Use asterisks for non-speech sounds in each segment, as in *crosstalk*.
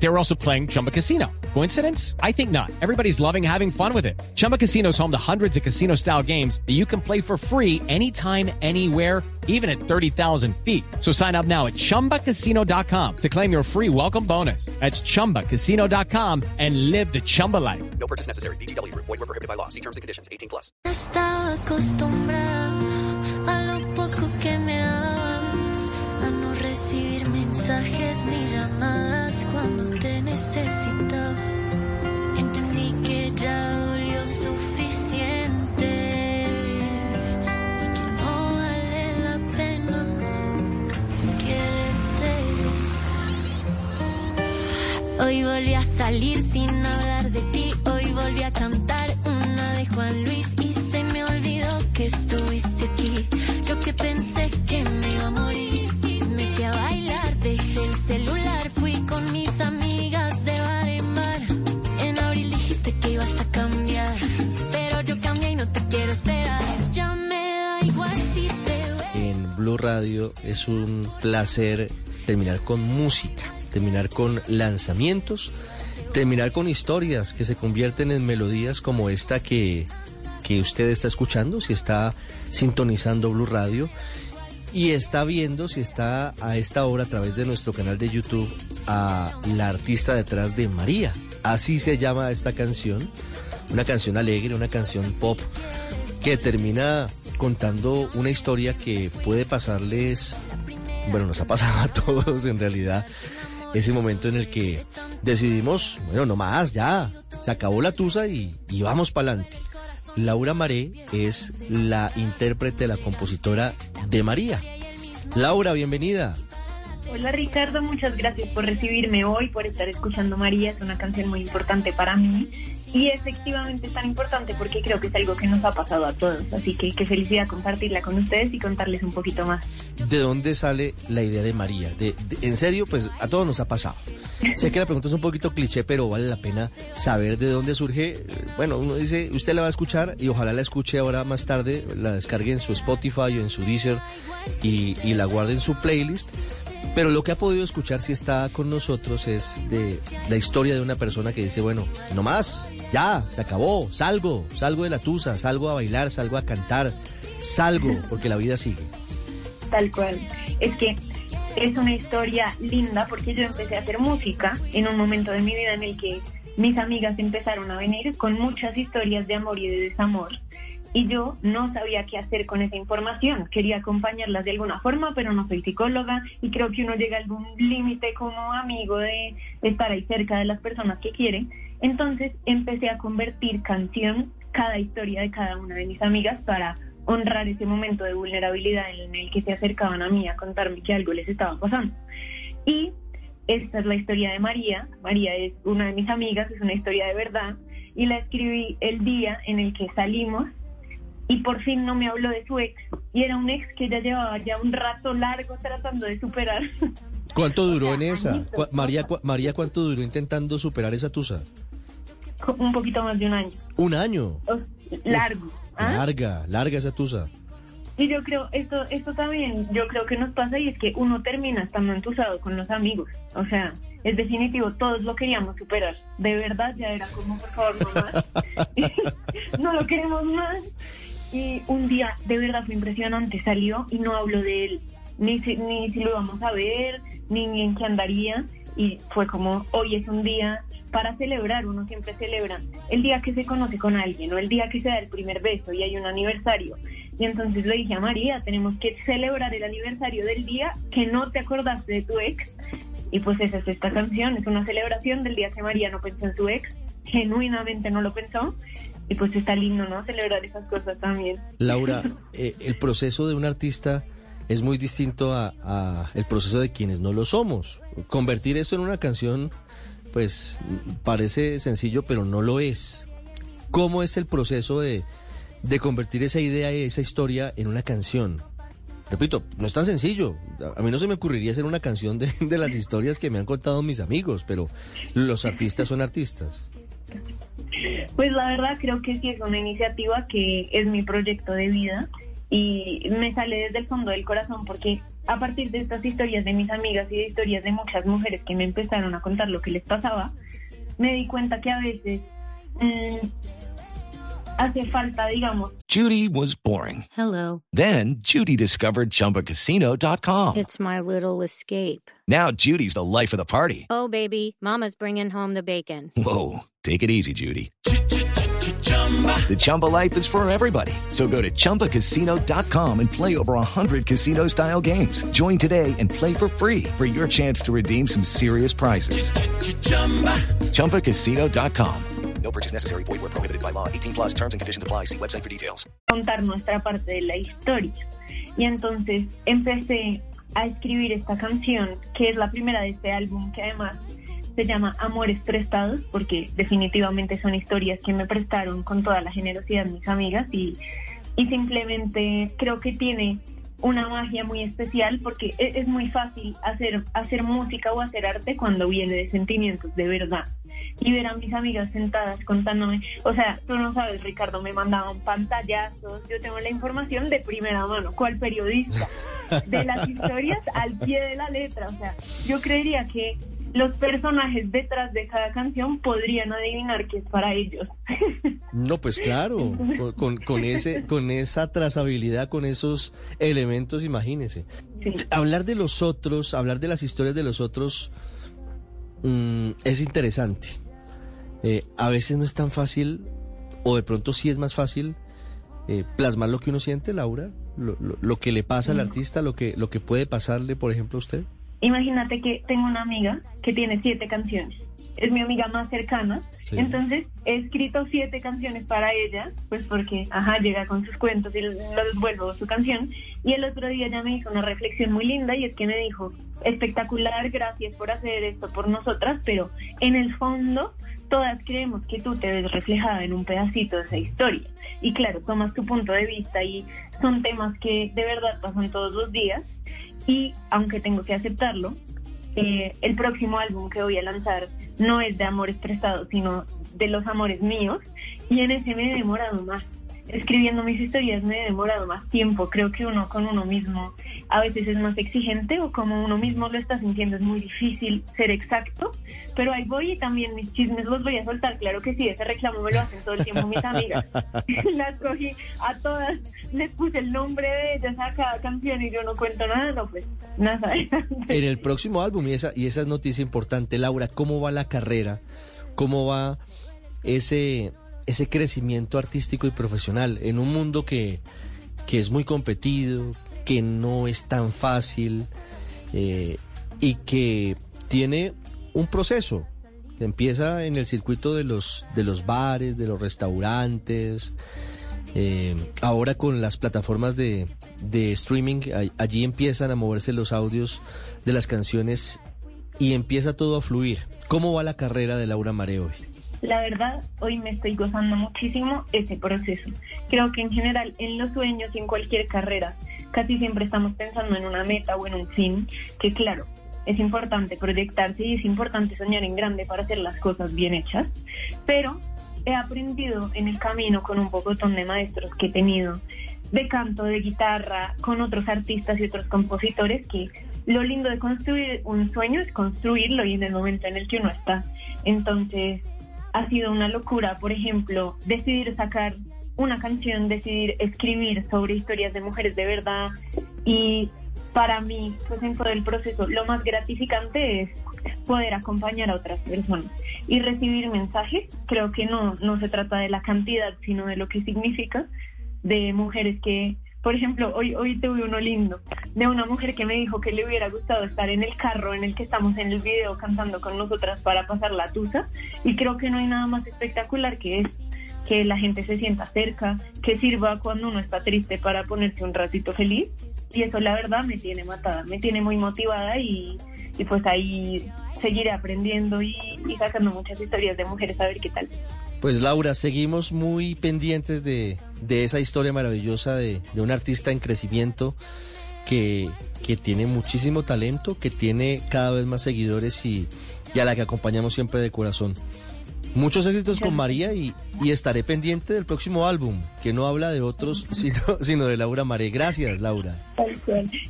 They were also playing Chumba Casino. Coincidence? I think not. Everybody's loving having fun with it. Chumba Casino is home to hundreds of casino style games that you can play for free anytime, anywhere, even at 30,000 feet. So sign up now at chumbacasino.com to claim your free welcome bonus. That's chumbacasino.com and live the Chumba life. No purchase necessary. BGW. Void were prohibited by law. See terms and conditions. 18 plus. Estaba acostumbrada a lo poco que me dabas, a no recibir mensajes ni llamadas a salir sin hablar de ti, hoy volví a cantar una de Juan Luis y se me olvidó que estuviste aquí. Yo que pensé que me iba a morir, me metí a bailar, dejé el celular, fui con mis amigas de bar en bar. En abril dijiste que ibas a cambiar, pero yo cambié y no te quiero esperar. Ya me da igual si te veo. en Blue Radio es un placer terminar con música, terminar con lanzamientos, terminar con historias que se convierten en melodías como esta que, que usted está escuchando, si está sintonizando Blue Radio y está viendo, si está a esta hora a través de nuestro canal de YouTube, a la artista detrás de María. Así se llama esta canción, una canción alegre, una canción pop que termina contando una historia que puede pasarles, bueno, nos ha pasado a todos en realidad, ese momento en el que decidimos, bueno, no más, ya, se acabó la tusa y, vamos para adelante. Laura Maré es la intérprete, la compositora de María. Laura, bienvenida. Hola Ricardo, muchas gracias por recibirme hoy, por estar escuchando María, es una canción muy importante para mí y efectivamente es tan importante porque creo que es algo que nos ha pasado a todos, así que qué felicidad compartirla con ustedes y contarles un poquito más. ¿De dónde sale la idea de María? De, de- en serio, pues a todos nos ha pasado. Sé que la pregunta es un poquito cliché, pero vale la pena saber de dónde surge. Bueno, uno dice, usted la va a escuchar y ojalá la escuche ahora más tarde, la descargue en su Spotify o en su Deezer y, y la guarde en su playlist. Pero lo que ha podido escuchar si está con nosotros es de la historia de una persona que dice, bueno, no más, ya, se acabó, salgo, salgo de la tusa, salgo a bailar, salgo a cantar, salgo, porque la vida sigue. Tal cual. Es que es una historia linda porque yo empecé a hacer música en un momento de mi vida en el que mis amigas empezaron a venir con muchas historias de amor y de desamor. Y yo no sabía qué hacer con esa información. Quería acompañarlas de alguna forma, pero no soy psicóloga y creo que uno llega a algún límite como amigo de estar ahí cerca de las personas que quiere. Entonces empecé a convertir canción cada historia de cada una de mis amigas para honrar ese momento de vulnerabilidad en el que se acercaban a mí a contarme que algo les estaba pasando. Y esta es la historia de María. María es una de mis amigas, es una historia de verdad. Y la escribí el día en el que salimos y por fin no me habló de su ex. Y era un ex que ya llevaba ya un rato largo tratando de superar. ¿Cuánto *laughs* duró en sea, esa? añitos, Cu- María, cu- María, ¿cuánto duró intentando superar esa tusa? un poquito más de un año. Un año. O- largo. ¿ah? Larga, larga esa tusa. Y yo creo, esto, esto también, yo creo que nos pasa y es que uno termina estando entusado con los amigos. O sea, es definitivo, todos lo queríamos superar. De verdad, ya era como, por favor, no más. *laughs* *laughs* no lo queremos más. Y un día, de verdad, fue impresionante. Salió y no habló de él. Ni si, ni si lo íbamos a ver, ni en qué andaría. Y fue como, hoy es un día para celebrar, uno siempre celebra el día que se conoce con alguien o el día que se da el primer beso y hay un aniversario. Y entonces le dije a María, tenemos que celebrar el aniversario del día que no te acordaste de tu ex. Y pues esa es esta canción, es una celebración del día que María no pensó en su ex, genuinamente no lo pensó. Y pues está lindo, ¿no? Celebrar esas cosas también. Laura, *laughs* eh, el proceso de un artista es muy distinto a, a el proceso de quienes no lo somos. Convertir esto en una canción, pues parece sencillo, pero no lo es. ¿Cómo es el proceso de, de convertir esa idea y esa historia en una canción? Repito, no es tan sencillo. A mí no se me ocurriría hacer una canción de, de las *laughs* historias que me han contado mis amigos, pero los artistas son artistas. Pues la verdad creo que sí es una iniciativa que es mi proyecto de vida y me sale desde el fondo del corazón porque a partir de estas historias de mis amigas y de historias de muchas mujeres que me empezaron a contar lo que les pasaba, me di cuenta que a veces mm, hace falta, digamos, Judy was boring. Hello. Then Judy discovered ChumbaCasino.com. It's my little escape. Now Judy's the life of the party. Oh, baby, Mama's bringing home the bacon. Whoa, take it easy, Judy. The Chumba life is for everybody. So go to ChumbaCasino.com and play over 100 casino-style games. Join today and play for free for your chance to redeem some serious prizes. ChumbaCasino.com. No purchase necessary. Void where prohibited by law. 18 plus terms and conditions apply. See website for details. contar nuestra parte de la historia. Y entonces empecé a escribir esta canción, que es la primera de este álbum, que además se llama Amores Prestados, porque definitivamente son historias que me prestaron con toda la generosidad mis amigas y, y simplemente creo que tiene una magia muy especial porque e- es, muy fácil hacer, hacer música o hacer arte cuando viene de sentimientos de verdad. Y ver a mis amigas sentadas contándome, o sea, tú no sabes, Ricardo, me mandaban pantallazos, yo tengo la información de primera mano, cual periodista, *laughs* de las historias al pie de la letra, o sea, yo creería que los personajes detrás de cada canción podrían adivinar que es para ellos. *laughs* No, pues claro, con, con- con ese, con esa trazabilidad, con esos elementos, imagínese. Sí. Hablar de los otros, hablar de las historias de los otros, mm, es interesante. Eh, a veces no es tan fácil, o de pronto sí es más fácil, eh, plasmar lo que uno siente, Laura, lo, lo- lo que le pasa al artista, lo que, lo que puede pasarle, por ejemplo, a usted. Imagínate que tengo una amiga que tiene siete canciones. Es mi amiga más cercana. Sí. Entonces he escrito siete canciones para ella, pues porque, ajá, llega con sus cuentos y los vuelvo su canción. Y el otro día ella me hizo una reflexión muy linda y es que me dijo, espectacular, gracias por hacer esto por nosotras, pero en el fondo todas creemos que tú te ves reflejada en un pedacito de esa historia. Y claro, tomas tu punto de vista y son temas que de verdad pasan todos los días. Y aunque tengo que aceptarlo, eh, el próximo álbum que voy a lanzar no es de amores prestados, sino de los amores míos. Y en ese me he demorado más. Escribiendo mis historias me he demorado más tiempo. Creo que uno con uno mismo a veces es más exigente o como uno mismo lo está sintiendo es muy difícil ser exacto. Pero ahí voy y también mis chismes los voy a soltar. Claro que sí, ese reclamo me lo hacen todo el tiempo mis amigas. *laughs* Las cogí a todas, les puse el nombre de ellas a cada canción y yo no cuento nada, no pues nada. *laughs* En el próximo álbum, y esa, y esa es noticia importante, Laura, ¿cómo va la carrera? ¿Cómo va ese, ese crecimiento artístico y profesional en un mundo que, que es muy competido, que no es tan fácil eh, y que tiene un proceso? Empieza en el circuito de los, de los bares, de los restaurantes, eh, ahora con las plataformas de, de streaming, allí empiezan a moverse los audios de las canciones y empieza todo a fluir. ¿Cómo va la carrera de Laura Mare hoy? La verdad, hoy me estoy gozando muchísimo ese proceso. Creo que en general en los sueños y en cualquier carrera casi siempre estamos pensando en una meta o en un fin, que claro, es importante proyectarse y es importante soñar en grande para hacer las cosas bien hechas, pero he aprendido en el camino con un pocotón de maestros que he tenido de canto, de guitarra, con otros artistas y otros compositores que lo lindo de construir un sueño es construirlo y en el momento en el que uno está. Entonces, ha sido una locura, por ejemplo, decidir sacar una canción, decidir escribir sobre historias de mujeres de verdad y para mí, pues en todo el proceso, lo más gratificante es poder acompañar a otras personas y recibir mensajes. Creo que no, no se trata de la cantidad, sino de lo que significa de mujeres que, por ejemplo, hoy, hoy tuve uno lindo, de una mujer que me dijo que le hubiera gustado estar en el carro en el que estamos en el video cantando con nosotras para pasar la tusa y creo que no hay nada más espectacular que es que la gente se sienta cerca, que sirva cuando uno está triste para ponerse un ratito feliz y eso la verdad me tiene matada, me tiene muy motivada y, y pues ahí seguiré aprendiendo y, y sacando muchas historias de mujeres a ver qué tal. Pues Laura, seguimos muy pendientes de, de esa historia maravillosa de, de un artista en crecimiento que, que tiene muchísimo talento, que tiene cada vez más seguidores y, y a la que acompañamos siempre de corazón. Muchos éxitos con María y, y estaré pendiente del próximo álbum, que no habla de otros, *laughs* sino, sino de Laura Maré. Gracias, Laura.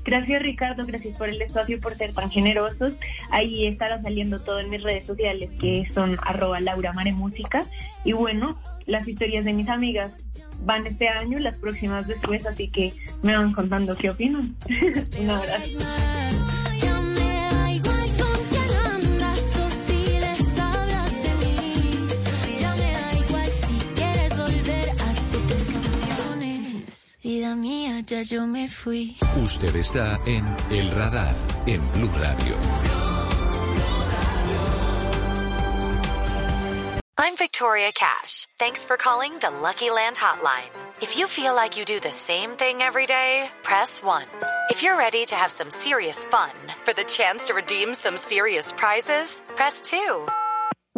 Gracias Ricardo, gracias por el espacio por ser tan generosos. Ahí estará saliendo todo en mis redes sociales que son arroba Laura Mare Música. Y bueno, las historias de mis amigas van este año, las próximas después, así que me van contando qué opinan. *laughs* Un abrazo. Vida mía, ya yo me fui. Usted está en El Radar en Blue Radio. I'm Victoria Cash. Thanks for calling the Lucky Land Hotline. If you feel like you do the same thing every day, press 1. If you're ready to have some serious fun for the chance to redeem some serious prizes, press 2.